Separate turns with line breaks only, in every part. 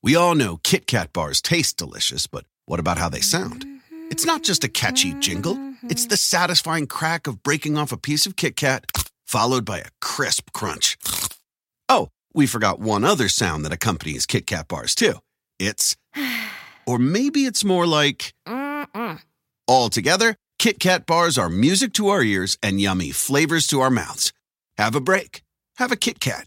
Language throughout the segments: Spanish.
We all know Kit Kat bars taste delicious, but what about how they sound? Mm-hmm. It's not just a catchy jingle, it's the mm-hmm. satisfying crack of breaking off a piece of Kit Kat, followed by a crisp crunch. Oh, we forgot one other sound that accompanies Kit Kat bars, too. It's. Or maybe it's more like. All together, Kit Kat bars are music to our ears and yummy flavors to our mouths. Have a break. Have a Kit Kat.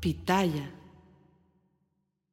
Pitaya.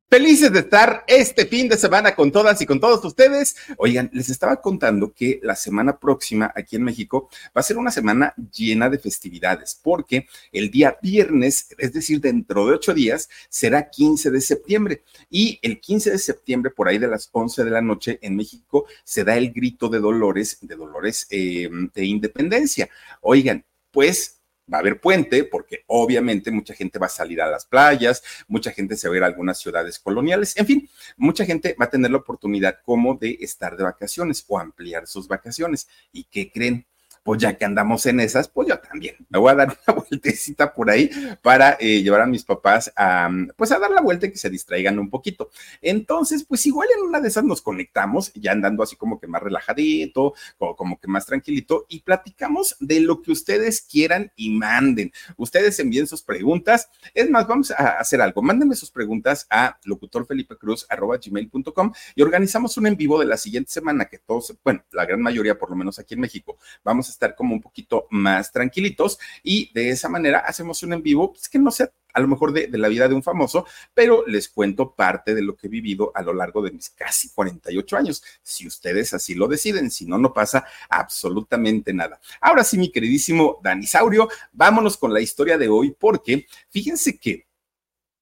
Felices de estar este fin de semana con todas y con todos ustedes. Oigan, les estaba contando que la semana próxima aquí en México va a ser una semana llena de festividades, porque el día viernes, es decir, dentro de ocho días, será 15 de septiembre. Y el 15 de septiembre, por ahí de las 11 de la noche, en México, se da el grito de Dolores, de Dolores eh, de Independencia. Oigan, pues va a haber puente, porque obviamente mucha gente va a salir a las playas, mucha gente se va a ir a algunas ciudades coloniales, en fin, mucha gente va a tener la oportunidad como de estar de vacaciones o ampliar sus vacaciones. ¿Y qué creen? Pues ya que andamos en esas, pues yo también me voy a dar una vueltecita por ahí para eh, llevar a mis papás a, pues a dar la vuelta y que se distraigan un poquito. Entonces, pues igual en una de esas nos conectamos, ya andando así como que más relajadito, como, como que más tranquilito, y platicamos de lo que ustedes quieran y manden. Ustedes envíen sus preguntas. Es más, vamos a hacer algo. Mándenme sus preguntas a locutorfelipecruz.com y organizamos un en vivo de la siguiente semana que todos, bueno, la gran mayoría, por lo menos aquí en México, vamos a estar como un poquito más tranquilitos y de esa manera hacemos un en vivo, pues que no sea a lo mejor de, la vida de un famoso, pero les cuento parte de lo que he vivido a lo largo de mis casi 48 años, si ustedes así lo deciden, si no, no pasa absolutamente nada. Ahora sí, mi queridísimo Danisaurio, vámonos con la historia de hoy, porque fíjense que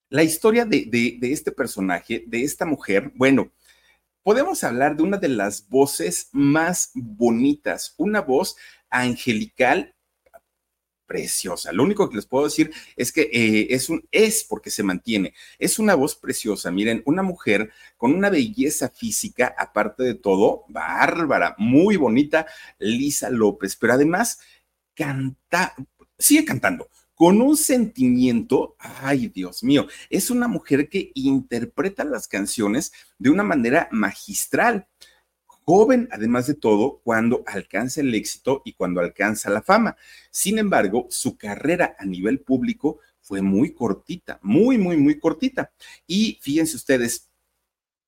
la historia de este personaje, de esta mujer, bueno, podemos hablar de una de las voces más bonitas, una voz angelical preciosa. Lo único que les puedo decir es que eh, es un es porque se mantiene. Es una voz preciosa. Miren, una mujer con una belleza física, aparte de todo, bárbara, muy bonita, Lisa López, pero además canta, sigue cantando con un sentimiento, ay Dios mío, es una mujer que interpreta las canciones de una manera magistral joven, además de todo, cuando alcanza el éxito y cuando alcanza la fama. Sin embargo, su carrera a nivel público fue muy cortita, muy, muy, muy cortita. Y fíjense ustedes,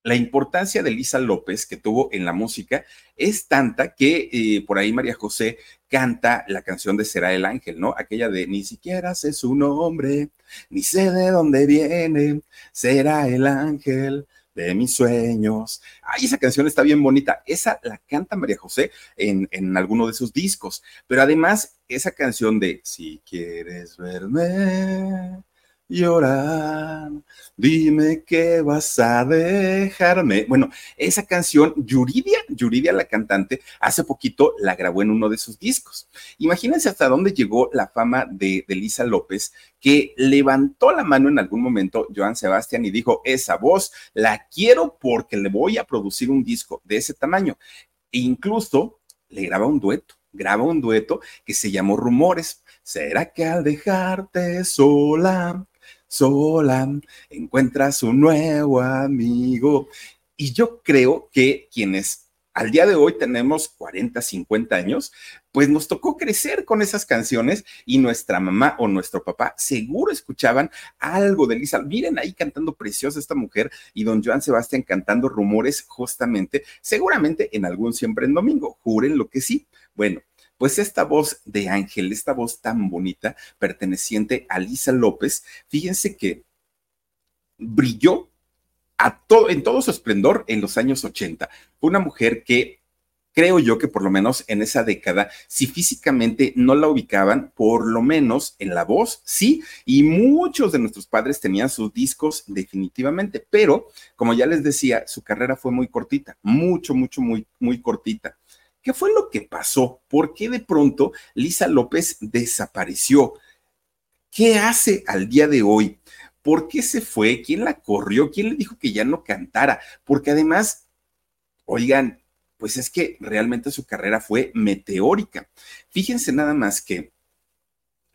la importancia de Lisa López que tuvo en la música es tanta que eh, por ahí María José canta la canción de Será el Ángel, ¿no? Aquella de ni siquiera sé su nombre, ni sé de dónde viene, será el ángel de mis sueños. Ay, esa canción está bien bonita. Esa la canta María José en, en alguno de sus discos. Pero además, esa canción de Si quieres verme llorar, dime que vas a dejarme. Bueno, esa canción, Yuridia, Yuridia la cantante, hace poquito la grabó en uno de sus discos. Imagínense hasta dónde llegó la fama de, de Lisa López, que levantó la mano en algún momento Joan Sebastián y dijo, esa voz la quiero porque le voy a producir un disco de ese tamaño. E incluso le graba un dueto, graba un dueto que se llamó Rumores. ¿Será que al dejarte sola sola, encuentras un nuevo amigo. Y yo creo que quienes al día de hoy tenemos 40, 50 años, pues nos tocó crecer con esas canciones y nuestra mamá o nuestro papá seguro escuchaban algo de Lisa. Miren ahí cantando preciosa esta mujer y don Joan Sebastián cantando rumores justamente, seguramente en algún siempre en domingo, juren lo que sí. Bueno, pues esta voz de Ángel, esta voz tan bonita, perteneciente a Lisa López, fíjense que brilló a en todo su esplendor en los años 80. Fue una mujer que creo yo que por lo menos en esa década, si físicamente no la ubicaban, por lo menos en la voz, sí, y muchos de nuestros padres tenían sus discos definitivamente, pero como ya les decía, su carrera fue muy cortita, mucho, mucho, muy, muy cortita. ¿Qué fue lo que pasó? ¿Por qué de pronto Lisa López desapareció? ¿Qué hace al día de hoy? ¿Por qué se fue? ¿Quién la corrió? ¿Quién le dijo que ya no cantara? Porque además, oigan, pues es que realmente su carrera fue meteórica. Fíjense nada más que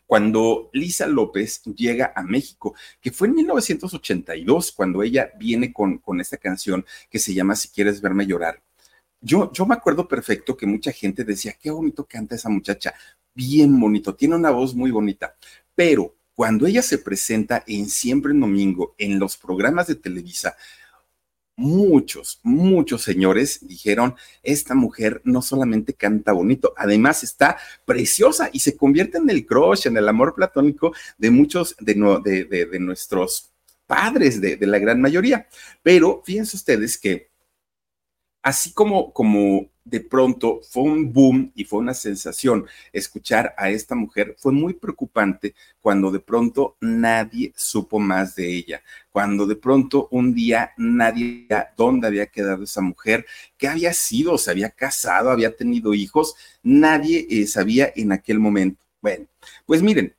cuando Lisa López llega a México, que fue en 1982, cuando ella viene con, con esta canción que se llama Si quieres verme llorar. Yo, yo me acuerdo perfecto que mucha gente decía, qué bonito canta esa muchacha, bien bonito, tiene una voz muy bonita, pero cuando ella se presenta en Siempre en Domingo, en los programas de Televisa, muchos, muchos señores dijeron, esta mujer no solamente canta bonito, además está preciosa y se convierte en el crush, en el amor platónico de muchos de, de, nuestros padres, de, de, la gran mayoría. Pero fíjense ustedes que así como, como de pronto fue un boom y fue una sensación escuchar a esta mujer, fue muy preocupante cuando de pronto nadie supo más de ella, cuando de pronto un día nadie dónde había quedado esa mujer, qué había sido, se había casado, había tenido hijos, nadie eh, sabía en aquel momento. Bueno, pues miren,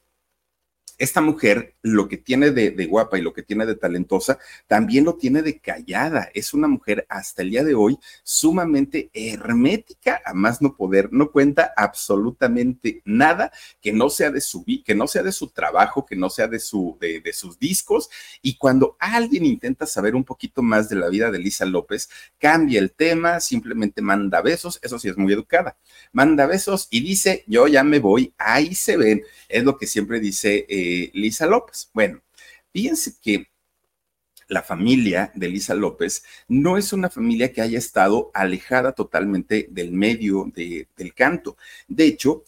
esta mujer lo que tiene de, guapa y lo que tiene de talentosa, también lo tiene de callada. Es una mujer hasta el día de hoy sumamente hermética, a más no poder, no cuenta absolutamente nada que no sea de su que no sea de su trabajo, que no sea de sus discos. Y cuando alguien intenta saber un poquito más de la vida de Lisa López, cambia el tema, simplemente manda besos, eso sí es muy educada. Manda besos y dice, yo ya me voy, ahí se ven. Es lo que siempre dice. Eh, Lisa López. Bueno, fíjense que la familia de Lisa López no es una familia que haya estado alejada totalmente del medio del canto. De hecho,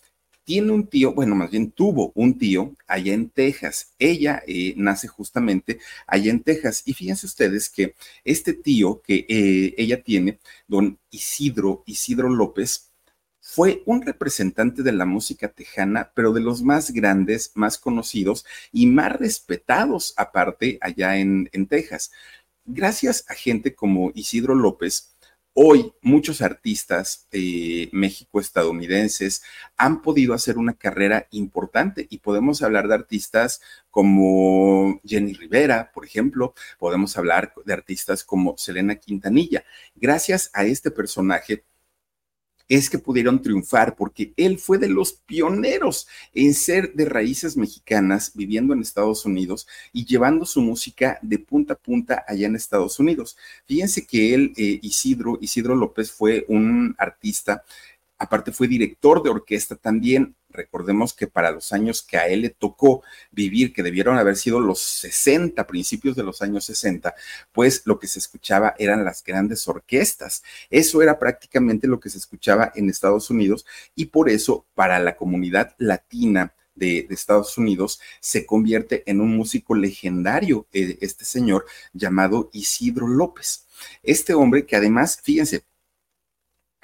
tiene un tío, bueno, más bien tuvo un tío allá en Texas. Ella eh, nace justamente allá en Texas. Y fíjense ustedes que este tío que eh, ella tiene, don Isidro, Isidro López, fue un representante de la música tejana, pero de los más grandes, más conocidos y más respetados aparte allá en, Texas. Gracias a gente como Isidro López, Hoy muchos artistas de México estadounidenses han podido hacer una carrera importante y podemos hablar de artistas como Jenny Rivera, por ejemplo, podemos hablar de artistas como Selena Quintanilla. Gracias a este personaje es que pudieron triunfar porque él fue de los pioneros en ser de raíces mexicanas, viviendo en Estados Unidos y llevando su música de punta a punta allá en Estados Unidos. Fíjense que él, eh, Isidro, Isidro López fue un artista Aparte fue director de orquesta también. Recordemos que para los años que a él le tocó vivir, que debieron haber sido los 60, principios de los años 60, pues lo que se escuchaba eran las grandes orquestas. Eso era prácticamente lo que se escuchaba en Estados Unidos y por eso para la comunidad latina, de, Estados Unidos, se convierte en un músico legendario, eh, este señor llamado Isidro López. Este hombre que además, fíjense,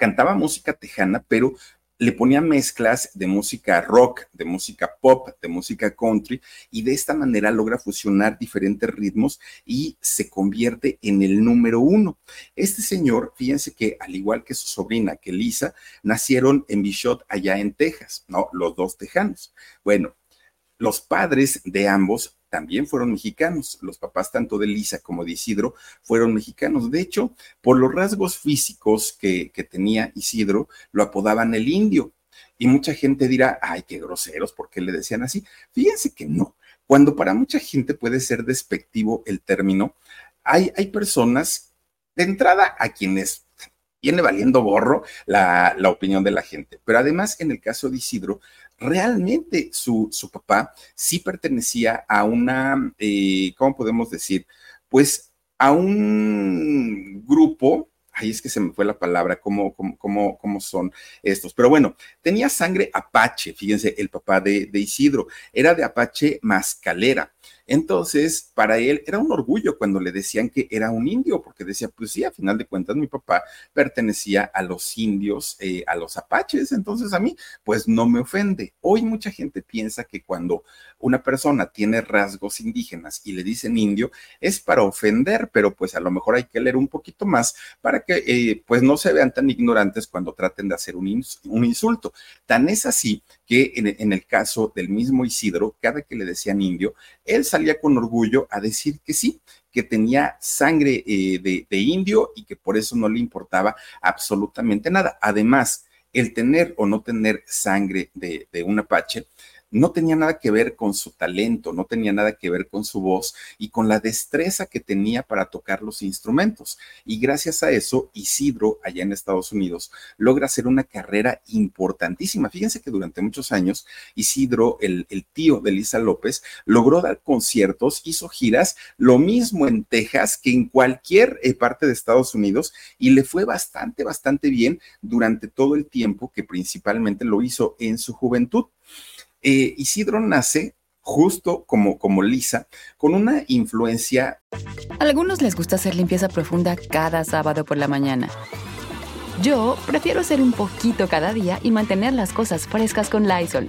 cantaba música tejana, pero le ponía mezclas de música rock, de música pop, de música country, y de esta manera logra fusionar diferentes ritmos y se convierte en el número uno. Este señor, fíjense que al igual que su sobrina, que Lisa, nacieron en Bishop, allá en Texas, ¿no? Los dos tejanos. Bueno, los padres de ambos también fueron mexicanos. Los papás tanto de Lisa como de Isidro fueron mexicanos. De hecho, por los rasgos físicos que, tenía Isidro, lo apodaban el indio. Y mucha gente dirá, ay, qué groseros, ¿por qué le decían así? Fíjense que no. Cuando para mucha gente puede ser despectivo el término, hay, hay personas de entrada a quienes viene valiendo borro la, la, opinión de la gente. Pero además, en el caso de Isidro, realmente su, su papá sí pertenecía a una, eh, ¿cómo podemos decir? Pues a un grupo ahí es que se me fue la palabra, cómo, cómo, cómo, son estos. Pero bueno, tenía sangre apache, fíjense, el papá de, de, Isidro, era de apache mascalera. Entonces, para él era un orgullo cuando le decían que era un indio, porque decía, pues sí, a final de cuentas mi papá pertenecía a los indios, eh, a los apaches, entonces a mí, pues no me ofende. Hoy mucha gente piensa que cuando una persona tiene rasgos indígenas y le dicen indio, es para ofender, pero pues a lo mejor hay que leer un poquito más para que eh, pues no se vean tan ignorantes cuando traten de hacer un, insulto. Tan es así que en, el caso del mismo Isidro, cada que le decían indio, él salía con orgullo a decir que sí, que tenía sangre eh, de, indio y que por eso no le importaba absolutamente nada. Además, el tener o no tener sangre de, de un apache, no tenía nada que ver con su talento, no tenía nada que ver con su voz y con la destreza que tenía para tocar los instrumentos. Y gracias a eso, Isidro, allá en Estados Unidos, logra hacer una carrera importantísima. Fíjense que durante muchos años, Isidro, el, tío de Lisa López, logró dar conciertos, hizo giras, lo mismo en Texas que en cualquier eh, parte de Estados Unidos y le fue bastante, bastante bien durante todo el tiempo que principalmente lo hizo en su juventud. Eh, Isidro nace justo como, como Lisa, con una influencia.
A algunos les gusta hacer limpieza profunda cada sábado por la mañana. Yo prefiero hacer un poquito cada día y mantener las cosas frescas con Lysol.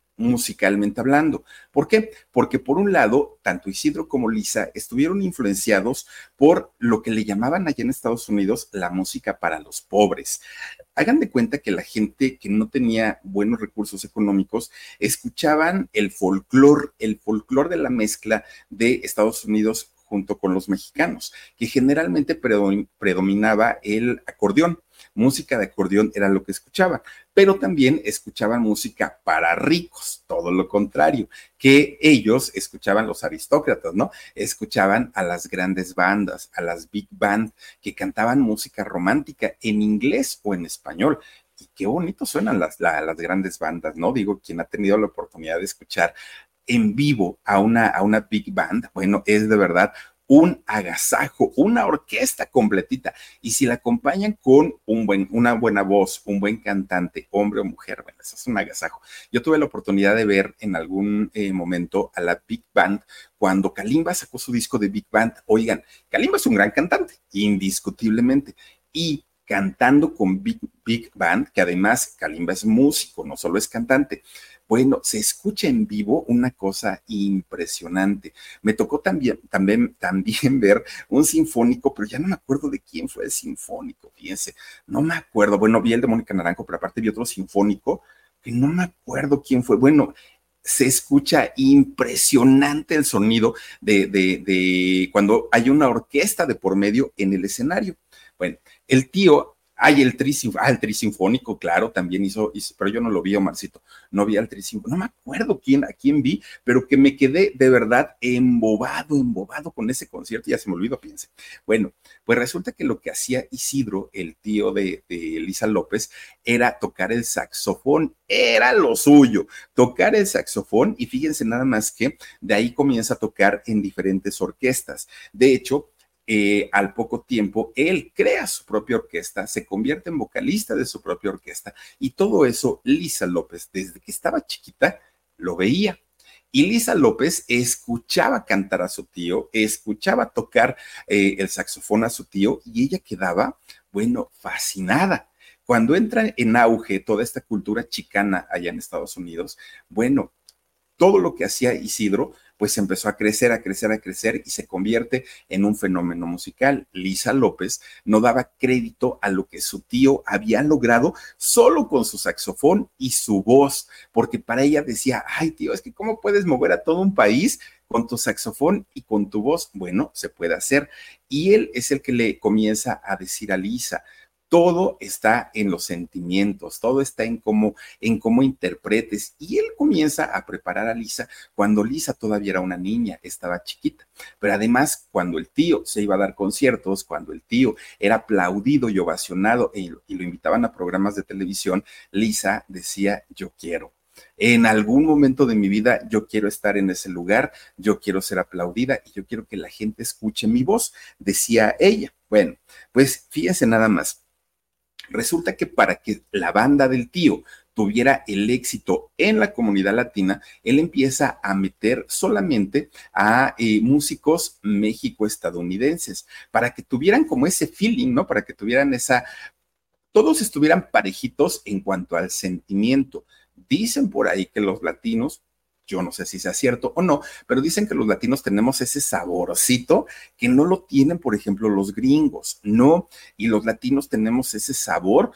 musicalmente hablando. ¿Por qué? Porque por un lado, tanto Isidro como Lisa estuvieron influenciados por lo que le llamaban allá en Estados Unidos la música para los pobres. Hagan de cuenta que la gente que no tenía buenos recursos económicos escuchaban el folclore, el folclore de la mezcla de Estados Unidos junto con los mexicanos, que generalmente predominaba el acordeón música de acordeón era lo que escuchaban, pero también escuchaban música para ricos, todo lo contrario, que ellos escuchaban los aristócratas, ¿no? Escuchaban a las grandes bandas, a las big band, que cantaban música romántica en inglés o en español y qué bonito suenan las, las, grandes bandas, ¿no? Digo, quien ha tenido la oportunidad de escuchar en vivo a una, a una big band, bueno, es de verdad un agasajo, una orquesta completita. Y si la acompañan con un buen, una buena voz, un buen cantante, hombre o mujer, bueno, eso es un agasajo. Yo tuve la oportunidad de ver en algún eh, momento a la Big Band cuando Kalimba sacó su disco de Big Band. Oigan, Kalimba es un gran cantante, indiscutiblemente. Y cantando con Big, Big Band, que además Kalimba es músico, no solo es cantante. Bueno, se escucha en vivo una cosa impresionante. Me tocó también, también, también ver un sinfónico, pero ya no me acuerdo de quién fue el sinfónico, fíjense, no me acuerdo. Bueno, vi el de Mónica Naranjo, pero aparte vi otro sinfónico que no me acuerdo quién fue. Bueno, se escucha impresionante el sonido de, de, de, cuando hay una orquesta de por medio en el escenario. Bueno, el tío Ay, el tri, ah, el tri sinfónico, claro, también hizo, pero yo no lo vi, Omarcito, no vi al tri no me acuerdo quién, a quién vi, pero que me quedé de verdad embobado, embobado con ese concierto, ya se me olvidó, piense. Bueno, pues resulta que lo que hacía Isidro, el tío de, de Elisa López, era tocar el saxofón, era lo suyo, tocar el saxofón, y fíjense nada más que de ahí comienza a tocar en diferentes orquestas. De hecho, eh, al poco tiempo, él crea su propia orquesta, se convierte en vocalista de su propia orquesta y todo eso Lisa López, desde que estaba chiquita, lo veía. Y Lisa López escuchaba cantar a su tío, escuchaba tocar eh, el saxofón a su tío y ella quedaba, bueno, fascinada. Cuando entra en auge toda esta cultura chicana allá en Estados Unidos, bueno, todo lo que hacía Isidro pues empezó a crecer, a crecer, a crecer y se convierte en un fenómeno musical. Lisa López no daba crédito a lo que su tío había logrado solo con su saxofón y su voz, porque para ella decía, ay tío, es que ¿cómo puedes mover a todo un país con tu saxofón y con tu voz? Bueno, se puede hacer. Y él es el que le comienza a decir a Lisa, todo está en los sentimientos, todo está en cómo, en cómo interpretes. Y él comienza a preparar a Lisa cuando Lisa todavía era una niña, estaba chiquita. Pero además, cuando el tío se iba a dar conciertos, cuando el tío era aplaudido y ovacionado y, y lo invitaban a programas de televisión, Lisa decía, yo quiero. En algún momento de mi vida yo quiero estar en ese lugar, yo quiero ser aplaudida y yo quiero que la gente escuche mi voz, decía ella. Bueno, pues fíjense nada más. Resulta que para que la banda del tío tuviera el éxito en la comunidad latina, él empieza a meter solamente a eh, músicos México-estadounidenses, para que tuvieran como ese feeling, ¿no? Para que tuvieran esa, todos estuvieran parejitos en cuanto al sentimiento. Dicen por ahí que los latinos yo no sé si sea cierto o no, pero dicen que los latinos tenemos ese saborcito que no lo tienen, por ejemplo, los gringos, ¿no? Y los latinos tenemos ese sabor.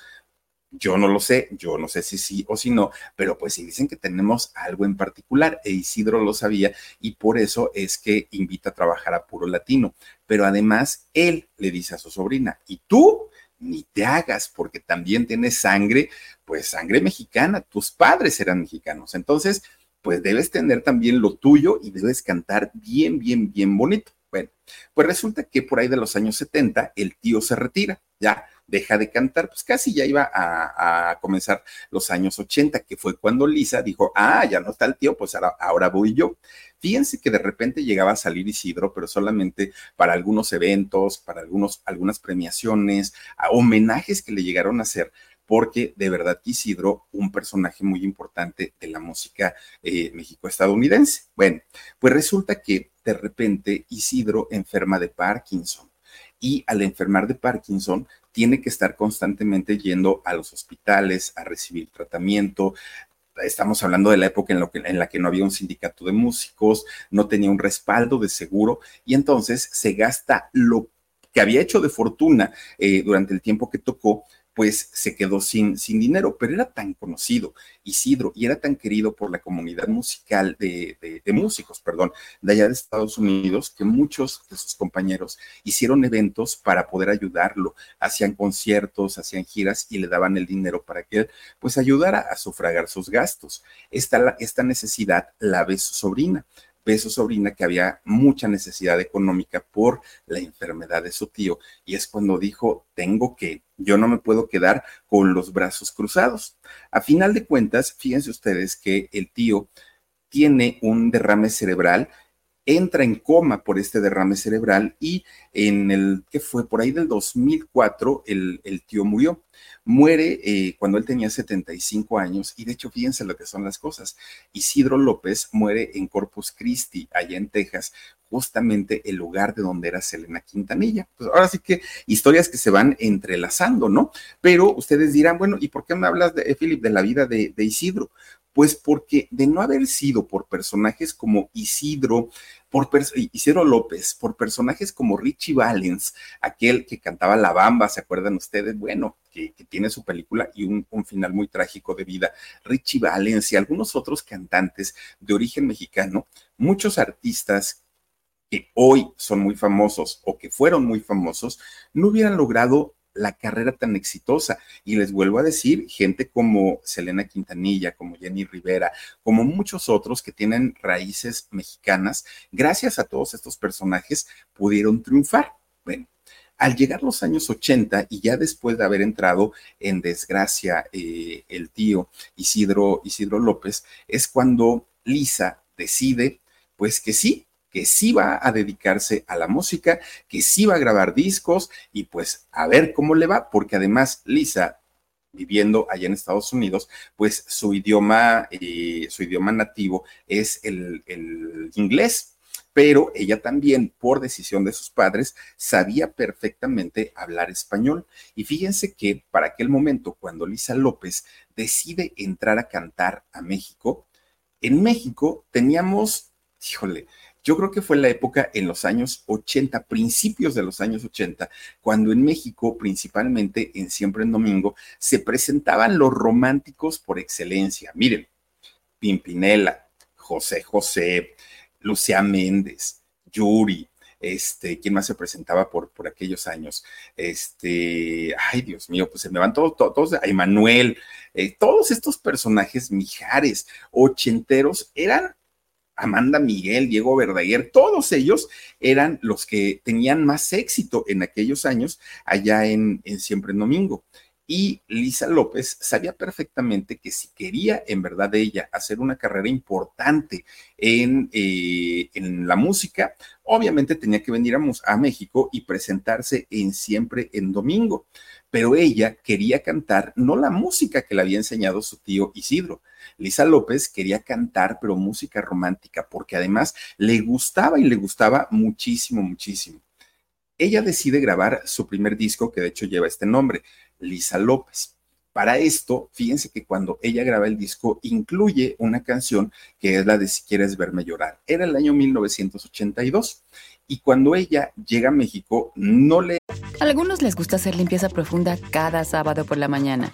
Yo no lo sé, yo no sé si sí o si no, pero pues sí dicen que tenemos algo en particular, e Isidro lo sabía y por eso es que invita a trabajar a puro latino. Pero además, él le dice a su sobrina, ¿y tú? ni te hagas, porque también tienes sangre, pues sangre mexicana, tus padres eran mexicanos. Entonces, pues debes tener también lo tuyo y debes cantar bien, bien, bien bonito. Bueno, pues resulta que por ahí de los años 70 el tío se retira, ya deja de cantar, pues casi ya iba a, comenzar los años 80, que fue cuando Lisa dijo, ah, ya no está el tío, pues ahora, ahora voy yo. Fíjense que de repente llegaba a salir Isidro, pero solamente para algunos eventos, para algunos, algunas premiaciones, a homenajes que le llegaron a hacer porque de verdad Isidro, un personaje muy importante de la música eh, México-estadounidense. Bueno, pues resulta que de repente Isidro enferma de Parkinson y al enfermar de Parkinson tiene que estar constantemente yendo a los hospitales a recibir tratamiento. Estamos hablando de la época en, en, la que no había un sindicato de músicos, no tenía un respaldo de seguro y entonces se gasta lo que había hecho de fortuna eh, durante el tiempo que tocó pues se quedó sin, sin dinero, pero era tan conocido Isidro y era tan querido por la comunidad musical de, de, músicos, perdón, de allá de Estados Unidos, que muchos de sus compañeros hicieron eventos para poder ayudarlo, hacían conciertos, hacían giras y le daban el dinero para que él pues ayudara a sufragar sus gastos. Esta, esta necesidad la ve su sobrina ve su sobrina que había mucha necesidad económica por la enfermedad de su tío y es cuando dijo, tengo que, yo no me puedo quedar con los brazos cruzados. A final de cuentas, fíjense ustedes que el tío tiene un derrame cerebral entra en coma por este derrame cerebral y en el que fue por ahí del 2004 el, el tío murió. Muere eh, cuando él tenía 75 años y de hecho fíjense lo que son las cosas. Isidro López muere en Corpus Christi, allá en Texas, justamente el lugar de donde era Selena Quintanilla. Pues ahora sí que historias que se van entrelazando, ¿no? Pero ustedes dirán, bueno, ¿y por qué me hablas de, Philip, de la vida de, de Isidro? Pues porque de no haber sido por personajes como Isidro, por Isidro López, por personajes como Richie Valens, aquel que cantaba La Bamba, ¿se acuerdan ustedes? Bueno, que, tiene su película y un, un, final muy trágico de vida. Richie Valens y algunos otros cantantes de origen mexicano, muchos artistas que hoy son muy famosos o que fueron muy famosos, no hubieran logrado la carrera tan exitosa. Y les vuelvo a decir, gente como Selena Quintanilla, como Jenny Rivera, como muchos otros que tienen raíces mexicanas, gracias a todos estos personajes pudieron triunfar. Bueno, al llegar los años 80 y ya después de haber entrado en desgracia eh, el tío Isidro, Isidro López, es cuando Lisa decide, pues que sí, que sí va a dedicarse a la música, que sí va a grabar discos y pues a ver cómo le va, porque además Lisa viviendo allá en Estados Unidos, pues su idioma, eh, su idioma nativo es el, el inglés pero ella también, por decisión de sus padres, sabía perfectamente hablar español. Y fíjense que para aquel momento, cuando Lisa López decide entrar a cantar a México, en México teníamos, híjole, yo creo que fue la época en los años 80, principios de los años 80, cuando en México, principalmente en Siempre en Domingo, se presentaban los románticos por excelencia. Miren, Pimpinela, José José, Lucía Méndez, Yuri, este, ¿quién más se presentaba por, por aquellos años? Este, ay, Dios mío, pues se me van todos, todos, a Emanuel, eh, todos estos personajes mijares, ochenteros, eran Amanda Miguel, Diego Verdaguer, todos ellos eran los que tenían más éxito en aquellos años allá en, en Siempre en Domingo. Y Lisa López sabía perfectamente que si quería en verdad ella hacer una carrera importante en, eh, en la música, obviamente tenía que venir a México y presentarse en Siempre en Domingo. Pero ella quería cantar no la música que le había enseñado su tío Isidro. Lisa López quería cantar, pero música romántica, porque además le gustaba y le gustaba muchísimo, muchísimo ella decide grabar su primer disco, que de hecho lleva este nombre, Lisa López. Para esto, fíjense que cuando ella graba el disco, incluye una canción que es la de Si quieres verme llorar. Era el año 1982. Y cuando ella llega a México, no le...
A algunos les gusta hacer limpieza profunda cada sábado por la mañana.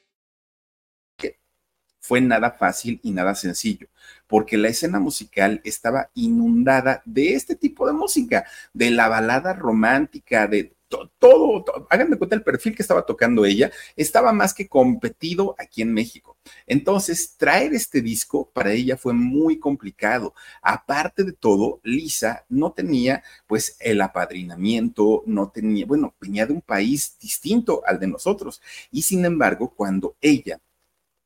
Fue nada fácil y nada sencillo, porque la escena musical estaba inundada de este tipo de música, de la balada romántica, de todo, hagan de cuenta el perfil que estaba tocando ella, estaba más que competido aquí en México. Entonces, traer este disco para ella fue muy complicado. Aparte de todo, Lisa no tenía pues el apadrinamiento, no tenía, bueno, venía de un país distinto al de nosotros. Y sin embargo, cuando ella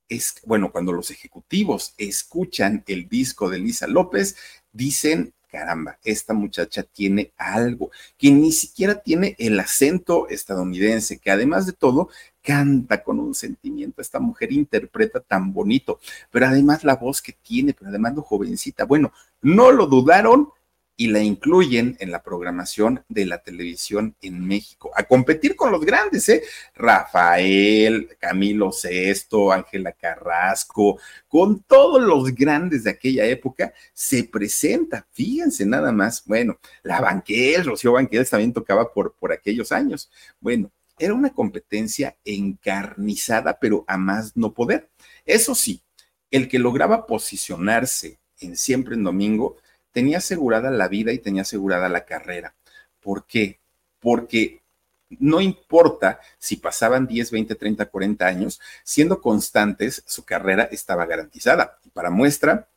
es, bueno, cuando los ejecutivos escuchan el disco de Lisa López, dicen, caramba, esta muchacha tiene algo, que ni siquiera tiene el acento estadounidense, que además de todo canta con un sentimiento, esta mujer interpreta tan bonito, pero además la voz que tiene, pero además lo jovencita, bueno, no lo dudaron y la incluyen en la programación de la televisión en México, a competir con los grandes, ¿eh? Rafael, Camilo Sesto, Ángela Carrasco, con todos los grandes de aquella época, se presenta, fíjense nada más, bueno, la Banquel, Rocío Banquel también tocaba por, por aquellos años. Bueno, era una competencia encarnizada, pero a más no poder. Eso sí, el que lograba posicionarse en siempre en domingo, tenía asegurada la vida y tenía asegurada la carrera. ¿Por qué? Porque no importa si pasaban 10, 20, 30, 40 años, siendo constantes, su carrera estaba garantizada. Y para muestra,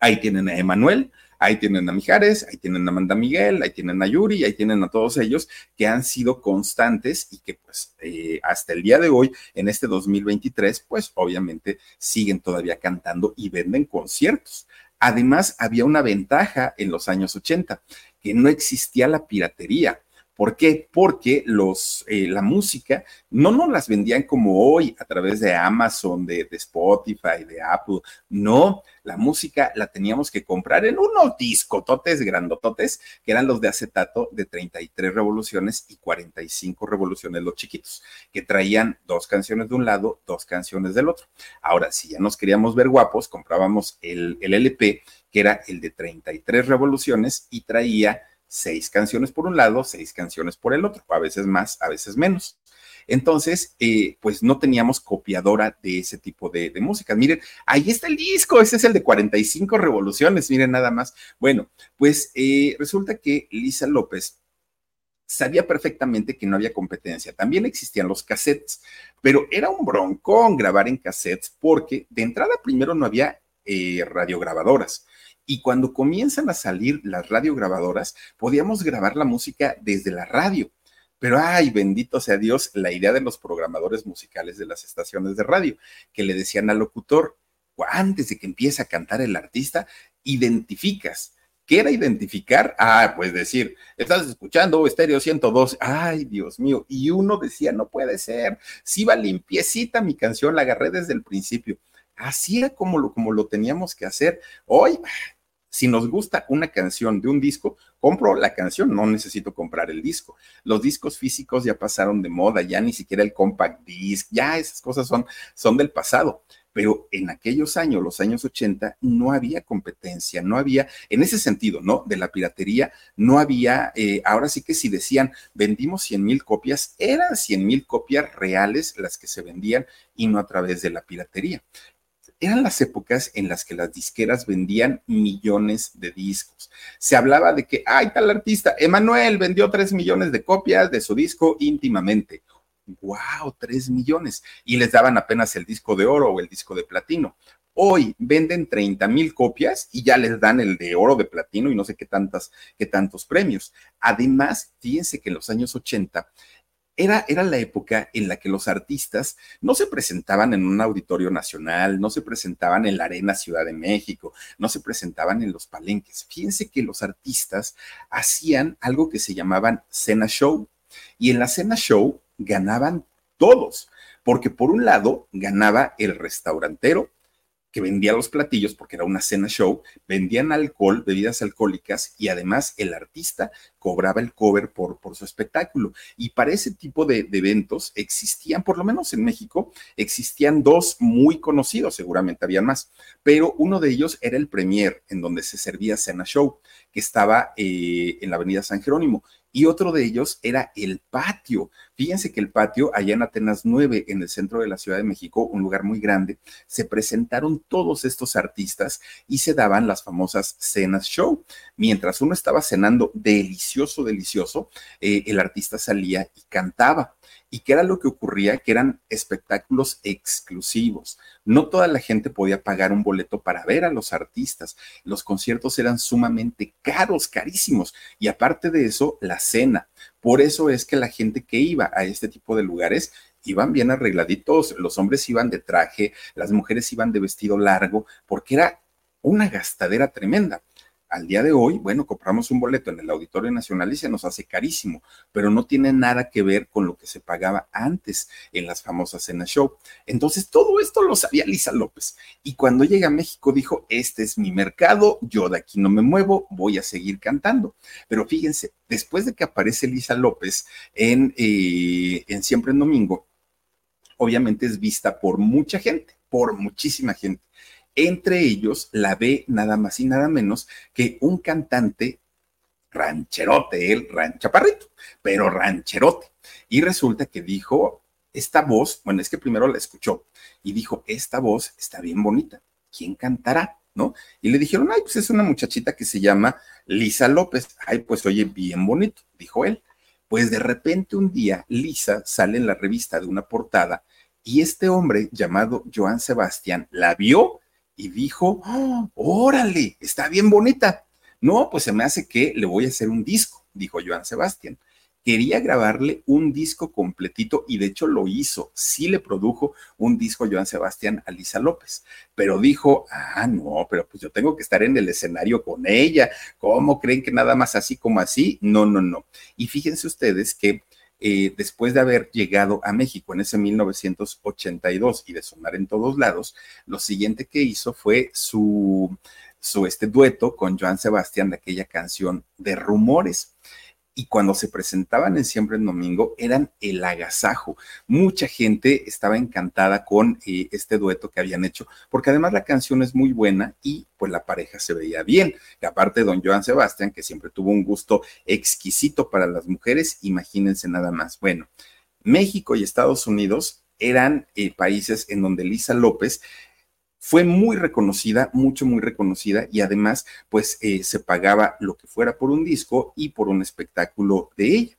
ahí tienen a Emanuel, ahí tienen a Mijares, ahí tienen a Amanda Miguel, ahí tienen a Yuri, ahí tienen a todos ellos que han sido constantes y que pues eh, hasta el día de hoy, en este 2023, pues obviamente siguen todavía cantando y venden conciertos. Además, había una ventaja en los años 80, que no existía la piratería. ¿Por qué? Porque los, eh, la música no nos las vendían como hoy a través de Amazon, de, de, Spotify, de Apple. No, la música la teníamos que comprar en unos discototes grandototes, que eran los de acetato de 33 revoluciones y 45 revoluciones los chiquitos, que traían dos canciones de un lado, dos canciones del otro. Ahora, si ya nos queríamos ver guapos, comprábamos el, el LP, que era el de 33 revoluciones y traía seis canciones por un lado, seis canciones por el otro, a veces más, a veces menos. Entonces, eh, pues no teníamos copiadora de ese tipo de, música. Miren, ahí está el disco, ese es el de 45 revoluciones, miren nada más. Bueno, pues eh, resulta que Lisa López sabía perfectamente que no había competencia. También existían los cassettes, pero era un broncón grabar en cassettes porque de entrada primero no había eh, radiograbadoras. Y cuando comienzan a salir las radiograbadoras, podíamos grabar la música desde la radio. Pero ay, bendito sea Dios, la idea de los programadores musicales de las estaciones de radio, que le decían al locutor, antes de que empiece a cantar el artista, identificas. ¿Qué era identificar? Ah, pues decir, estás escuchando Estéreo 102. Ay, Dios mío. Y uno decía, no puede ser. Si va limpiecita mi canción, la agarré desde el principio. Así era como lo, teníamos que hacer. Hoy Si nos gusta una canción de un disco, compro la canción, no necesito comprar el disco. Los discos físicos ya pasaron de moda, ya ni siquiera el compact disc, ya esas cosas son, son del pasado pero en aquellos años, los años 80, no había competencia, no había, en ese sentido, ¿no? De la piratería, no había, eh, ahora sí que si decían, vendimos 100 mil copias, eran 100 mil copias reales las que se vendían y no a través de la piratería. Eran las épocas en las que las disqueras vendían millones de discos. Se hablaba de que, ay, tal artista, Emanuel vendió 3 millones de copias de su disco íntimamente wow, 3 millones. Y les daban apenas el disco de oro o el disco de platino. Hoy venden 30 mil copias y ya les dan el de oro, de platino y no sé qué tantas, qué tantos premios. Además, fíjense que en los años 80 era, era, la época en la que los artistas no se presentaban en un auditorio nacional, no se presentaban en la Arena Ciudad de México, no se presentaban en los palenques. Fíjense que los artistas hacían algo que se llamaban cena show. Y en la cena show ganaban todos, porque por un lado ganaba el restaurantero que vendía los platillos porque era una cena show, vendían alcohol, bebidas alcohólicas y además el artista cobraba el cover por, por su espectáculo. Y para ese tipo de, eventos existían, por lo menos en México, existían dos muy conocidos, seguramente había más, pero uno de ellos era el Premier, en donde se servía cena show, que estaba eh, en la avenida San Jerónimo y otro de ellos era el patio. Fíjense que el patio, allá en Atenas 9, en el centro de la Ciudad de México, un lugar muy grande, se presentaron todos estos artistas y se daban las famosas cenas show. Mientras uno estaba cenando delicioso, delicioso, eh, el artista salía y cantaba. ¿Y qué era lo que ocurría? Que eran espectáculos exclusivos. No toda la gente podía pagar un boleto para ver a los artistas. Los conciertos eran sumamente caros, carísimos. Y aparte de eso, la cena. Por eso es que la gente que iba a este tipo de lugares iban bien arregladitos. Los hombres iban de traje, las mujeres iban de vestido largo, porque era una gastadera tremenda. Al día de hoy, bueno, compramos un boleto en el Auditorio Nacional y se nos hace carísimo, pero no tiene nada que ver con lo que se pagaba antes en las famosas cenas show. Entonces, todo esto lo sabía Lisa López. Y cuando llega a México dijo, este es mi mercado, yo de aquí no me muevo, voy a seguir cantando. Pero fíjense, después de que aparece Lisa López en, eh, en Siempre en Domingo, obviamente es vista por mucha gente, por muchísima gente. Entre ellos la ve nada más y nada menos que un cantante rancherote, el ranchaparrito, pero rancherote. Y resulta que dijo, esta voz, bueno, es que primero la escuchó y dijo, esta voz está bien bonita, ¿quién cantará? ¿No? Y le dijeron, ay, pues es una muchachita que se llama Lisa López. Ay, pues oye, bien bonito, dijo él. Pues de repente un día Lisa sale en la revista de una portada y este hombre llamado Joan Sebastián la vio y dijo, ¡Oh, órale, está bien bonita. No, pues se me hace que le voy a hacer un disco, dijo Joan Sebastián. Quería grabarle un disco completito y de hecho lo hizo. Sí le produjo un disco Joan Sebastián a Lisa López, pero dijo, ah, no, pero pues yo tengo que estar en el escenario con ella. ¿Cómo creen que nada más así como así? No, no, no. Y fíjense ustedes que eh, después de haber llegado a México en ese 1982 y de sonar en todos lados, lo siguiente que hizo fue su, su este dueto con Joan Sebastián de aquella canción de rumores y cuando se presentaban en Siempre en Domingo eran el agasajo. Mucha gente estaba encantada con eh, este dueto que habían hecho, porque además la canción es muy buena y pues la pareja se veía bien. Que aparte don Joan Sebastián, que siempre tuvo un gusto exquisito para las mujeres, imagínense nada más. Bueno, México y Estados Unidos eran eh, países en donde Lisa López fue muy reconocida, mucho, muy reconocida y además pues eh, se pagaba lo que fuera por un disco y por un espectáculo de ella.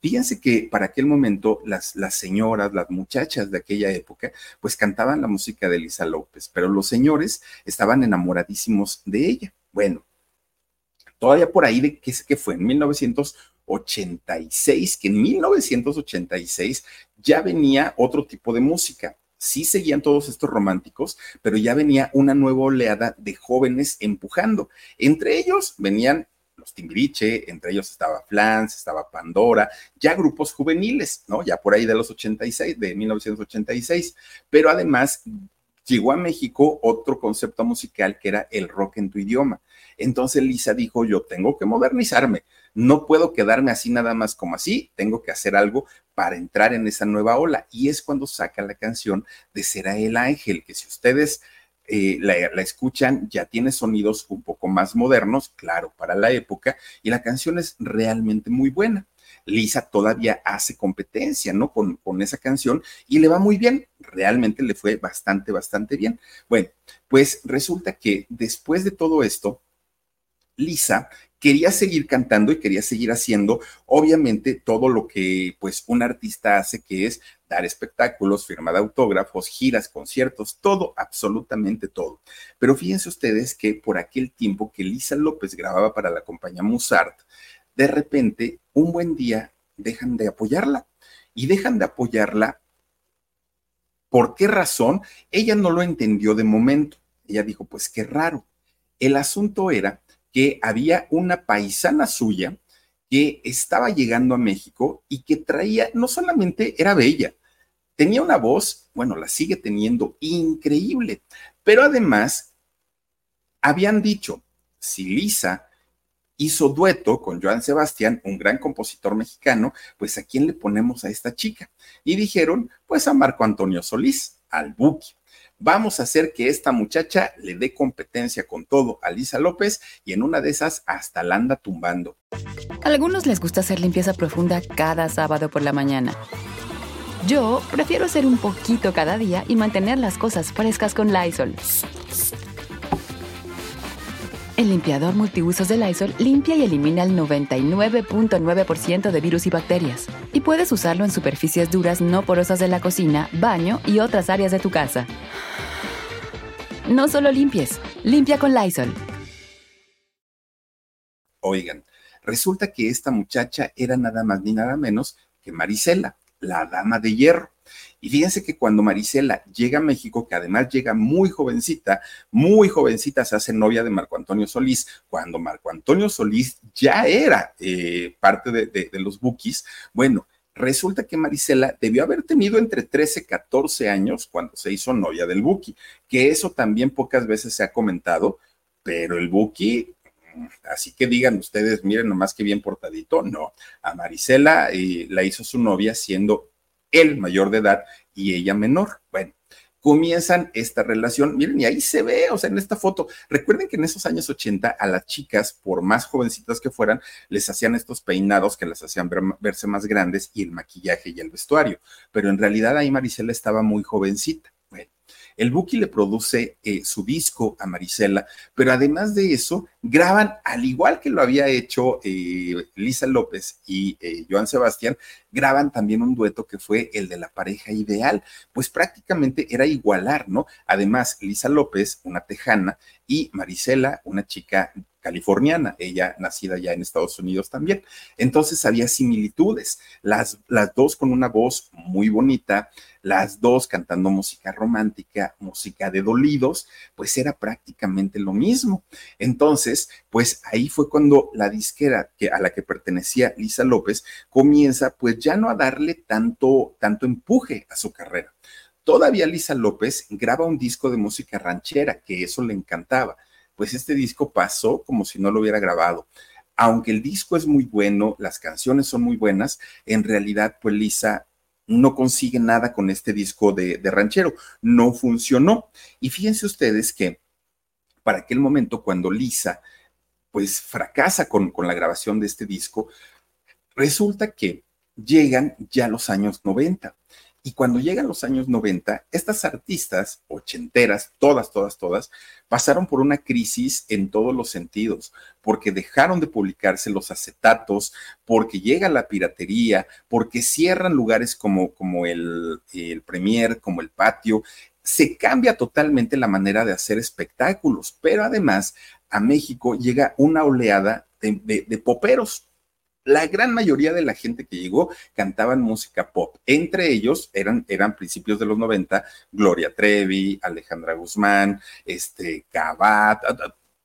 Fíjense que para aquel momento las, las señoras, las muchachas de aquella época, pues cantaban la música de Lisa López, pero los señores estaban enamoradísimos de ella. Bueno, todavía por ahí de qué que fue en 1986, que en 1986 ya venía otro tipo de música sí seguían todos estos románticos, pero ya venía una nueva oleada de jóvenes empujando. Entre ellos venían los Timbiriche, entre ellos estaba Flans, estaba Pandora, ya grupos juveniles, ¿no? Ya por ahí de los 86, de 1986, pero además llegó a México otro concepto musical que era el rock en tu idioma. Entonces Lisa dijo, yo tengo que modernizarme, no puedo quedarme así nada más como así, tengo que hacer algo para entrar en esa nueva ola. Y es cuando saca la canción de Será el Ángel, que si ustedes eh, la, escuchan, ya tiene sonidos un poco más modernos, claro, para la época, y la canción es realmente muy buena. Lisa todavía hace competencia, ¿no? Con esa canción y le va muy bien, realmente le fue bastante, bastante bien. Bueno, pues resulta que después de todo esto, Lisa quería seguir cantando y quería seguir haciendo, obviamente, todo lo que pues un artista hace, que es dar espectáculos, firmar autógrafos, giras, conciertos, todo, absolutamente todo. Pero fíjense ustedes que por aquel tiempo que Lisa López grababa para la compañía Musart, de repente, un buen día, dejan de apoyarla. Y dejan de apoyarla. ¿Por qué razón? Ella no lo entendió de momento. Ella dijo, pues qué raro. El asunto era que había una paisana suya que estaba llegando a México y que traía, no solamente era bella, tenía una voz, bueno, la sigue teniendo increíble, pero además habían dicho, si Lisa hizo dueto con Joan Sebastián, un gran compositor mexicano, pues ¿a quién le ponemos a esta chica? Y dijeron, pues a Marco Antonio Solís, al Buki. Vamos a hacer que esta muchacha le dé competencia con todo a Lisa López y en una de esas hasta la anda tumbando.
A algunos les gusta hacer limpieza profunda cada sábado por la mañana. Yo prefiero hacer un poquito cada día y mantener las cosas frescas con Lysol. El limpiador multiusos de Lysol limpia y elimina el 99.9% de virus y bacterias. Y puedes usarlo en superficies duras no porosas de la cocina, baño y otras áreas de tu casa. No solo limpies, limpia con Lysol.
Oigan, resulta que esta muchacha era nada más ni nada menos que Marisela, la dama de hierro. Y fíjense que cuando Marisela llega a México, que además llega muy jovencita, muy jovencita, se hace novia de Marco Antonio Solís, cuando Marco Antonio Solís ya era eh, parte de, los Bookies, bueno, resulta que Marisela debió haber tenido entre 13 y 14 años cuando se hizo novia del Buki, que eso también pocas veces se ha comentado, pero el Buki, así que digan ustedes, miren nomás que bien portadito, no, a Marisela eh, la hizo su novia siendo él mayor de edad y ella menor. Bueno, comienzan esta relación. Miren, y ahí se ve, o sea, en esta foto. Recuerden que en esos años 80 a las chicas, por más jovencitas que fueran, les hacían estos peinados que las hacían ver, verse más grandes y el maquillaje y el vestuario. Pero en realidad ahí Marisela estaba muy jovencita. El Buki le produce eh, su disco a Marisela, pero además de eso, graban, al igual que lo había hecho eh, Lisa López y eh, Joan Sebastián, graban también un dueto que fue el de la pareja ideal, pues prácticamente era igualar, ¿no? Además, Lisa López, una tejana, y Marisela, una chica californiana, ella nacida ya en Estados Unidos también. Entonces había similitudes, las, las dos con una voz muy bonita, las dos cantando música romántica, música de dolidos, pues era prácticamente lo mismo. Entonces, pues ahí fue cuando la disquera que, a la que pertenecía Lisa López comienza pues ya no a darle tanto, tanto empuje a su carrera. Todavía Lisa López graba un disco de música ranchera, que eso le encantaba. Pues este disco pasó como si no lo hubiera grabado. Aunque el disco es muy bueno, las canciones son muy buenas, en realidad, pues Lisa no consigue nada con este disco de, ranchero. No funcionó. Y fíjense ustedes que para aquel momento, cuando Lisa pues fracasa con, con la grabación de este disco, resulta que llegan ya los años 90 y cuando llegan los años 90, estas artistas ochenteras, todas, todas, todas, pasaron por una crisis en todos los sentidos, porque dejaron de publicarse los acetatos, porque llega la piratería, porque cierran lugares como, como el, el Premier, como el Patio. Se cambia totalmente la manera de hacer espectáculos, pero además a México llega una oleada de, de, de poperos, la gran mayoría de la gente que llegó cantaban música pop. Entre ellos eran, eran principios de los 90, Gloria Trevi, Alejandra Guzmán, este, Cabat,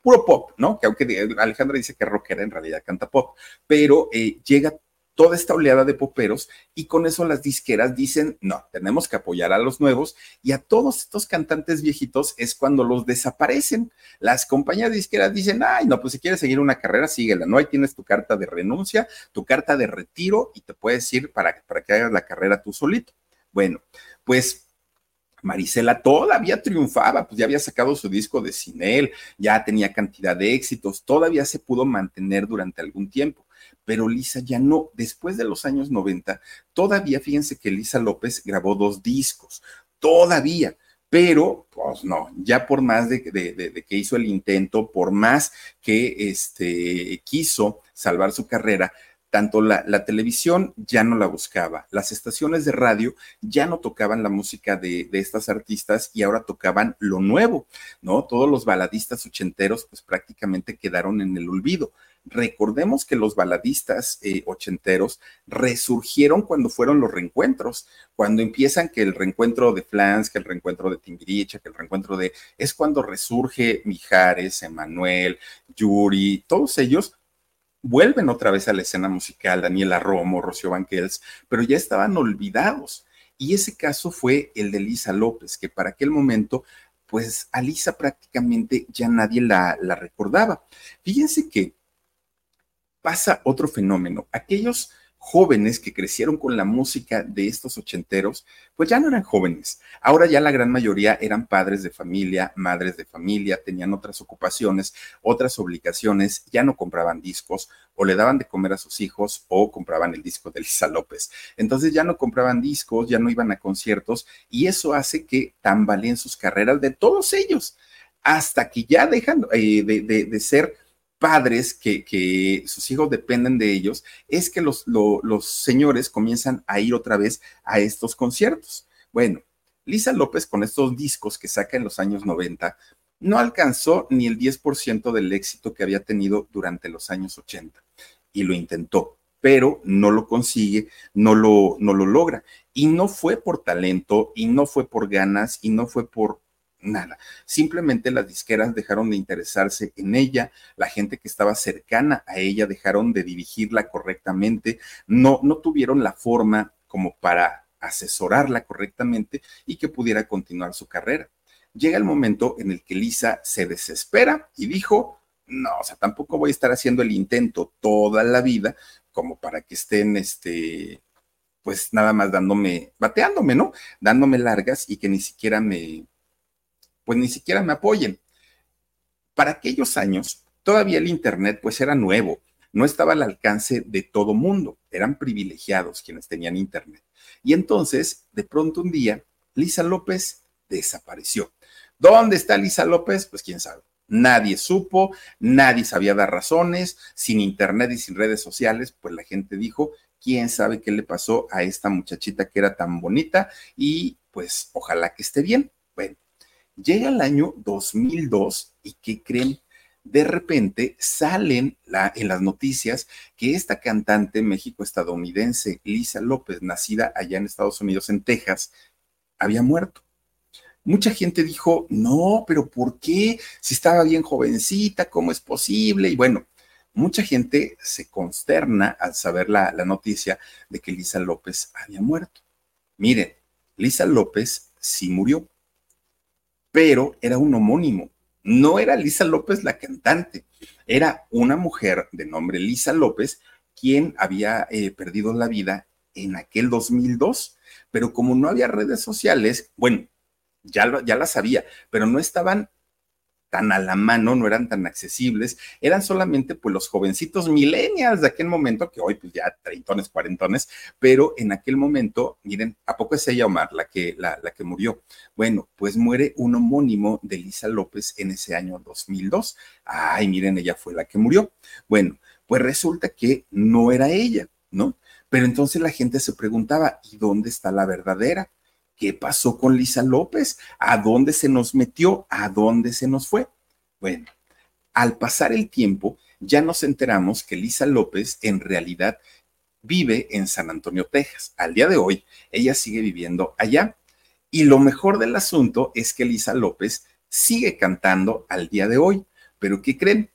puro pop, ¿no? Que aunque Alejandra dice que rockera, en realidad canta pop, pero eh, llega toda esta oleada de poperos y con eso las disqueras dicen, no, tenemos que apoyar a los nuevos y a todos estos cantantes viejitos es cuando los desaparecen. Las compañías disqueras dicen, ay, no, pues si quieres seguir una carrera, síguela, ¿no? Ahí tienes tu carta de renuncia, tu carta de retiro y te puedes ir para, para que hagas la carrera tú solito. Bueno, pues Marisela todavía triunfaba, pues ya había sacado su disco de Cinel, ya tenía cantidad de éxitos, todavía se pudo mantener durante algún tiempo. Pero Lisa ya no, después de los años 90, todavía fíjense que Lisa López grabó dos discos, todavía, pero pues no, ya por más de, que hizo el intento, por más que este, quiso salvar su carrera, tanto la, televisión ya no la buscaba, las estaciones de radio ya no tocaban la música de, estas artistas y ahora tocaban lo nuevo, ¿no? Todos los baladistas ochenteros pues prácticamente quedaron en el olvido. Recordemos que los baladistas eh, ochenteros resurgieron cuando fueron los reencuentros, cuando empiezan que el reencuentro de Flans, que el reencuentro de Timbiriche, que el reencuentro de... es cuando resurge Mijares, Emanuel, Yuri, todos ellos vuelven otra vez a la escena musical, Daniela Romo, Rocío Banquels, pero ya estaban olvidados. Y ese caso fue el de Lisa López, que para aquel momento, pues a Lisa prácticamente ya nadie la, la recordaba. Fíjense que pasa otro fenómeno. Aquellos jóvenes que crecieron con la música de estos ochenteros, pues ya no eran jóvenes. Ahora ya la gran mayoría eran padres de familia, madres de familia, tenían otras ocupaciones, otras obligaciones, ya no compraban discos o le daban de comer a sus hijos o compraban el disco de Lisa López. Entonces ya no compraban discos, ya no iban a conciertos y eso hace que tambaleen sus carreras de todos ellos hasta que ya dejan eh, de, de ser padres que, sus hijos dependen de ellos, es que los, los señores comienzan a ir otra vez a estos conciertos. Bueno, Lisa López con estos discos que saca en los años 90 no alcanzó ni el 10% del éxito que había tenido durante los años 80 y lo intentó, pero no lo consigue, no lo, no lo logra. Y no fue por talento, y no fue por ganas, y no fue por, nada. Simplemente las disqueras dejaron de interesarse en ella, la gente que estaba cercana a ella dejaron de dirigirla correctamente, no, no tuvieron la forma como para asesorarla correctamente y que pudiera continuar su carrera. Llega el momento en el que Lisa se desespera y dijo, no, o sea, tampoco voy a estar haciendo el intento toda la vida como para que estén, este, pues nada más dándome, bateándome, ¿no? Dándome largas y que ni siquiera me, pues ni siquiera me apoyen. Para aquellos años, todavía el Internet pues era nuevo, no estaba al alcance de todo mundo, eran privilegiados quienes tenían Internet. Y entonces, de pronto un día, Lisa López desapareció. ¿Dónde está Lisa López? Pues quién sabe. Nadie supo, nadie sabía dar razones, sin internet y sin redes sociales, pues la gente dijo, quién sabe qué le pasó a esta muchachita que era tan bonita y pues ojalá que esté bien. Bueno, Llega el año 2002 y ¿qué creen? De repente salen en las noticias que esta cantante México-estadounidense, Lisa López, nacida allá en Estados Unidos, en Texas, había muerto. Mucha gente dijo, no, pero ¿por qué? Si estaba bien jovencita, ¿cómo es posible? Y bueno, mucha gente se consterna al saber la, la noticia de que Lisa López había muerto. Miren, Lisa López sí murió pero era un homónimo. No era Lisa López la cantante, era una mujer de nombre Lisa López quien había eh, perdido la vida en aquel 2002. Pero como no había redes sociales, bueno, ya, ya la sabía, pero no estaban tan a la mano, no eran tan accesibles, eran solamente pues los jovencitos millennials de aquel momento, que hoy pues ya treintones, cuarentones, pero en aquel momento, miren, ¿a poco es ella Omar la que, la, la que murió? Bueno, pues muere un homónimo de Lisa López en ese año 2002. Ay, miren, ella fue la que murió. Bueno, pues resulta que no era ella, ¿no? Pero entonces la gente se preguntaba, ¿y dónde está la verdadera? ¿Qué pasó con Lisa López? ¿A dónde se nos metió? ¿A dónde se nos fue? Bueno, al pasar el tiempo, ya nos enteramos que Lisa López en realidad vive en San Antonio, Texas. Al día de hoy, ella sigue viviendo allá. Y lo mejor del asunto es que Lisa López sigue cantando al día de hoy. Pero ¿qué creen?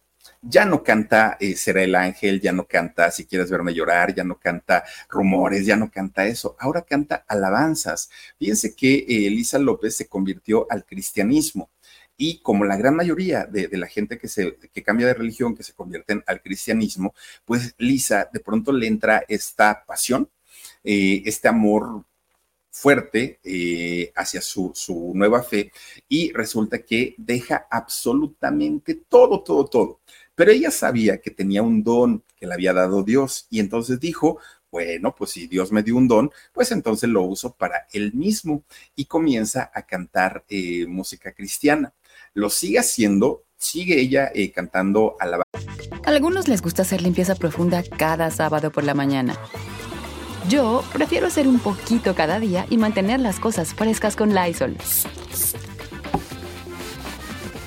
Ya no canta eh, Será el ángel, ya no canta Si quieres verme llorar, ya no canta rumores, ya no canta eso, ahora canta alabanzas. Fíjense que eh, Elisa López se convirtió al cristianismo y como la gran mayoría de, la gente que, se, que cambia de religión, que se convierten al cristianismo, pues Lisa de pronto le entra esta pasión, eh, este amor fuerte eh, hacia su, su, nueva fe y resulta que deja absolutamente todo, todo, todo. Pero ella sabía que tenía un don que le había dado Dios y entonces dijo, bueno, pues si Dios me dio un don, pues entonces lo uso para él mismo y comienza a cantar eh, música cristiana. Lo sigue haciendo, sigue ella eh, cantando a la...
Algunos les gusta hacer limpieza profunda cada sábado por la mañana. Yo prefiero hacer un poquito cada día y mantener las cosas frescas con Lysol.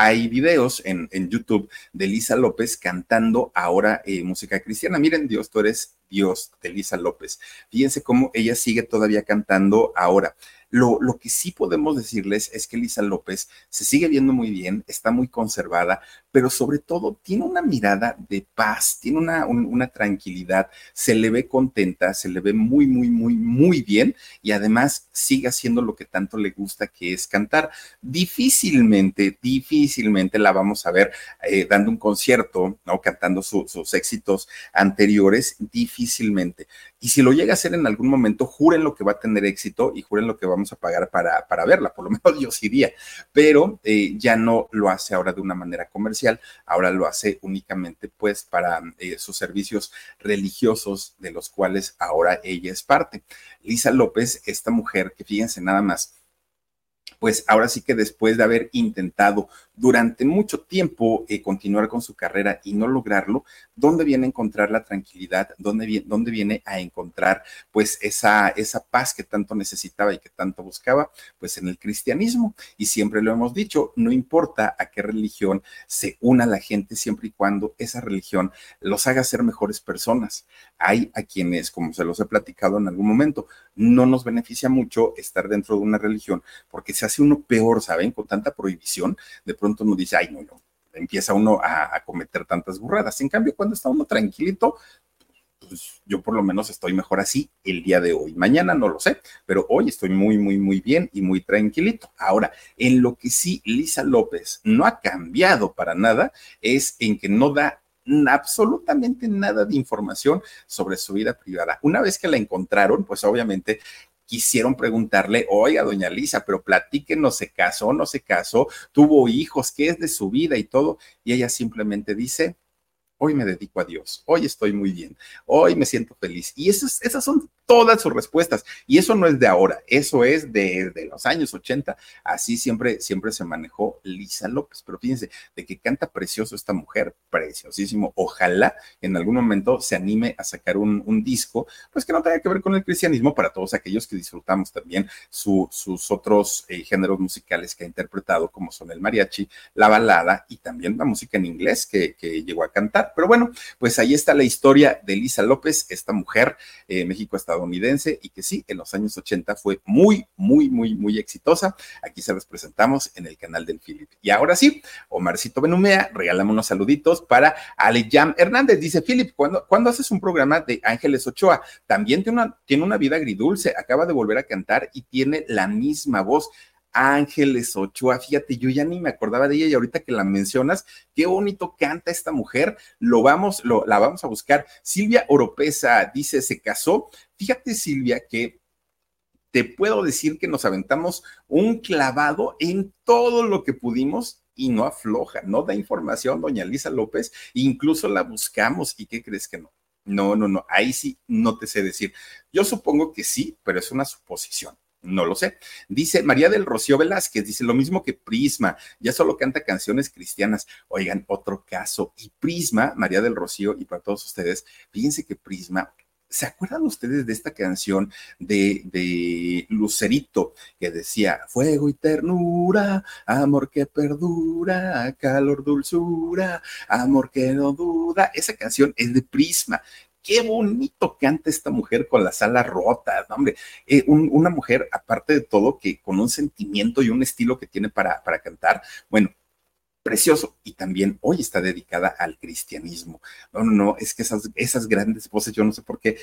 hay videos en, YouTube de Lisa López cantando ahora eh, música cristiana. Miren, Dios, tú eres Dios de Lisa López. Fíjense cómo ella sigue todavía cantando ahora. Lo, lo, que sí podemos decirles es que Lisa López se sigue viendo muy bien, está muy conservada, pero sobre todo tiene una mirada de paz, tiene una, una tranquilidad, se le ve contenta, se le ve muy, muy, muy, muy bien y además sigue haciendo lo que tanto le gusta, que es cantar. Difícilmente, difícilmente la vamos a ver eh, dando un concierto, ¿no? Cantando sus éxitos anteriores, difícilmente. Y si lo llega a hacer en algún momento, juren lo que va a tener éxito y juren lo que vamos a pagar para, para verla, por lo menos yo iría, pero eh, ya no lo hace ahora de una manera comercial, ahora lo hace únicamente pues para eh, sus servicios religiosos de los cuales ahora ella es parte. Lisa López, esta mujer que fíjense nada más, pues ahora sí que después de haber intentado durante mucho tiempo eh, continuar con su carrera y no lograrlo, ¿dónde viene a encontrar la tranquilidad? ¿Dónde dónde viene a encontrar pues esa, esa paz que tanto necesitaba y que tanto buscaba? Pues en el cristianismo. Y siempre lo hemos dicho, no importa a qué religión se una la gente, siempre y cuando esa religión los haga ser mejores personas. Hay a quienes, como se los he platicado en algún momento, no nos beneficia mucho estar dentro de una religión porque se hace uno peor, ¿saben? Con tanta prohibición, de pronto uno dice, ay, no, no, empieza uno a, cometer tantas burradas. En cambio, cuando está uno tranquilito, pues yo por lo menos estoy mejor así el día de hoy. Mañana no lo sé, pero hoy estoy muy, muy, muy bien y muy tranquilito. Ahora, en lo que sí Lisa López no ha cambiado para nada es en que no da absolutamente nada de información sobre su vida privada. Una vez que la encontraron, pues obviamente quisieron preguntarle, oiga, doña Lisa, pero platíquenos, ¿se casó, no se casó? ¿Tuvo hijos? ¿Qué es de su vida y todo? Y ella simplemente dice, hoy me dedico a Dios, hoy estoy muy bien, hoy me siento feliz. Y esas, esas son todas sus respuestas. Y eso no es de ahora, eso es de, los años 80. Así siempre, siempre se manejó Lisa López. Pero fíjense, de que canta precioso esta mujer, preciosísimo. Ojalá en algún momento se anime a sacar un, disco, pues que no tenga que ver con el cristianismo para todos aquellos que disfrutamos también sus otros eh, géneros musicales que ha interpretado, como son el mariachi, la balada y también la música en inglés que, llegó a cantar. Pero bueno, pues ahí está la historia de Lisa López, esta mujer, eh, México-Estados estadounidense y que sí, en los años 80 fue muy, muy, muy, muy exitosa. Aquí se los presentamos en el canal del Philip. Y ahora sí, Omarcito Benumea, regálame unos saluditos para Alejam Hernández. Dice, Philip, ¿cuándo, haces un programa de Ángeles Ochoa? También tiene una, tiene una vida agridulce, acaba de volver a cantar y tiene la misma voz. Ángeles Ochoa, fíjate, yo ya ni me acordaba de ella y ahorita que la mencionas, qué bonito canta esta mujer, lo vamos, lo, la vamos a buscar. Silvia Oropesa dice, se casó. Fíjate, Silvia, que te puedo decir que nos aventamos un clavado en todo lo que pudimos y no afloja, no da información, doña Lisa López, incluso la buscamos y ¿qué crees que no? No, no, no, ahí sí no te sé decir. Yo supongo que sí, pero es una suposición. No lo sé. Dice María del Rocío Velázquez, dice lo mismo que Prisma, ya solo canta canciones cristianas. Oigan, otro caso. Y Prisma, María del Rocío, y para todos ustedes, fíjense que Prisma ¿Se acuerdan ustedes de esta canción de, de, Lucerito que decía fuego y ternura, amor que perdura, calor, dulzura, amor que no duda? Esa canción es de Prisma. Qué bonito canta esta mujer con las alas rotas, hombre. Eh, una mujer, aparte de todo, que con un sentimiento y un estilo que tiene para, para cantar, bueno, precioso. Y también hoy está dedicada al cristianismo. No, no, no, es que esas, esas grandes voces, yo no sé por qué,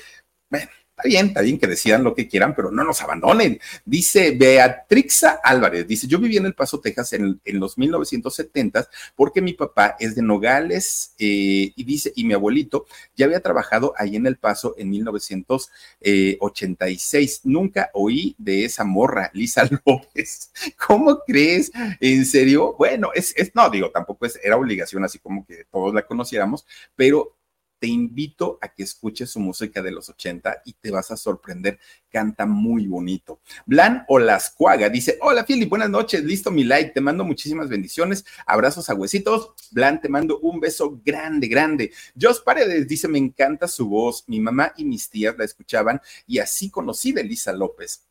bueno, Está bien, está bien que decidan lo que quieran, pero no nos abandonen. Dice Beatrixa Álvarez, dice, yo viví en El Paso, Texas en, los 1970 porque mi papá es de Nogales eh, y dice, y mi abuelito ya había trabajado ahí en El Paso en 1986. Nunca oí de esa morra, Lisa López. ¿Cómo crees? ¿En serio? Bueno, es, es no, digo, tampoco es, era obligación así como que todos la conociéramos, pero te invito a que escuches su música de los 80 y te vas a sorprender. Canta muy bonito. Blan Olascuaga dice: Hola, Philip, buenas noches. Listo mi like. Te mando muchísimas bendiciones. Abrazos a huesitos. Blan, te mando un beso grande, grande. Jos Paredes dice: Me encanta su voz. Mi mamá y mis tías la escuchaban y así conocí de Elisa López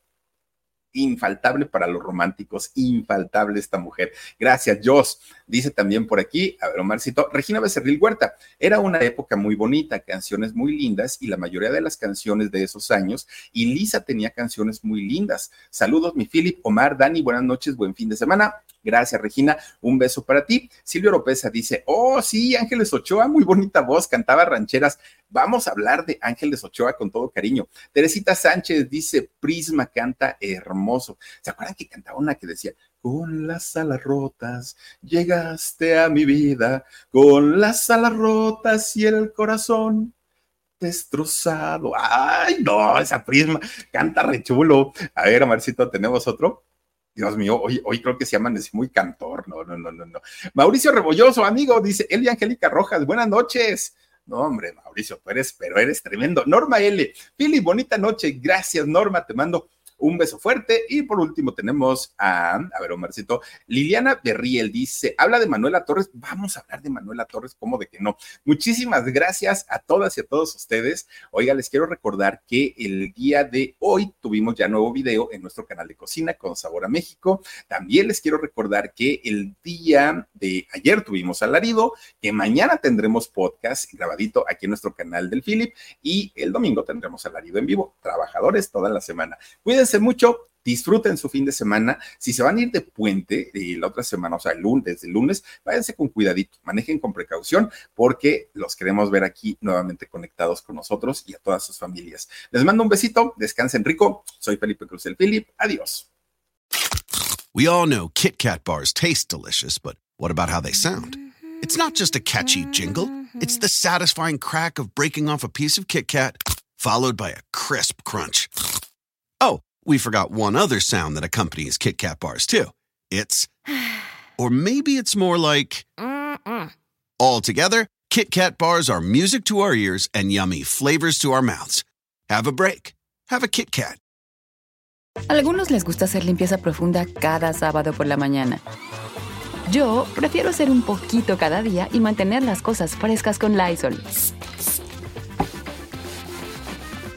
infaltable para los románticos, infaltable esta mujer. Gracias, Jos. Dice también por aquí, a ver, Omarcito, Regina Becerril Huerta, era una época muy bonita, canciones muy lindas y la mayoría de las canciones de esos años, y Lisa tenía canciones muy lindas. Saludos, mi Philip, Omar, Dani, buenas noches, buen fin de semana. Gracias, Regina. Un beso para ti. Silvio Oropesa dice, oh, sí, Ángeles Ochoa, muy bonita voz, cantaba rancheras. Vamos a hablar de Ángeles Ochoa con todo cariño. Teresita Sánchez dice, Prisma canta hermoso. ¿Se acuerdan que cantaba una que decía, con las alas rotas llegaste a mi vida, con las alas rotas y el corazón destrozado. Ay, no, esa prisma canta re chulo. A ver, Amarcito, ¿tenemos otro? Dios mío, hoy, hoy creo que se amaneció muy cantor. No, no, no, no, no. Mauricio Rebolloso, amigo, dice Elia Angélica Rojas, buenas noches. No, hombre, Mauricio, tú eres, pero eres tremendo. Norma L. Fili, bonita noche. Gracias, Norma. Te mando un beso fuerte. Y por último tenemos a, a ver, Omarcito, Liliana Berriel dice, habla de Manuela Torres. Vamos a hablar de Manuela Torres, ¿cómo de que no? Muchísimas gracias a todas y a todos ustedes. Oiga, les quiero recordar que el día de hoy tuvimos ya nuevo video en nuestro canal de cocina con Sabor a México. También les quiero recordar que el día de ayer tuvimos alarido, que mañana tendremos podcast grabadito aquí en nuestro canal del Philip y el domingo tendremos alarido en vivo. Trabajadores toda la semana. Cuídense mucho, disfruten su fin de semana. Si se van a ir de puente y la otra semana, o sea, el lunes, el lunes, váyanse con cuidadito, manejen con precaución porque los queremos ver aquí nuevamente conectados con nosotros y a todas sus familias. Les mando un besito, descansen rico. Soy Felipe Cruz el Philip. Adiós.
We all know Kit Kat bars taste delicious, but what about how they sound? It's not just a catchy jingle, it's the satisfying crack of breaking off a piece of Kit Kat followed by a crisp crunch. Oh, we forgot one other sound that accompanies Kit Kat bars, too. It's, or maybe it's more like, all together, Kit Kat bars are music to our ears and yummy flavors to our mouths. Have a break. Have a Kit Kat.
Algunos les gusta hacer limpieza profunda cada sábado por la mañana. Yo prefiero hacer un poquito cada día y mantener las cosas frescas con Lysol.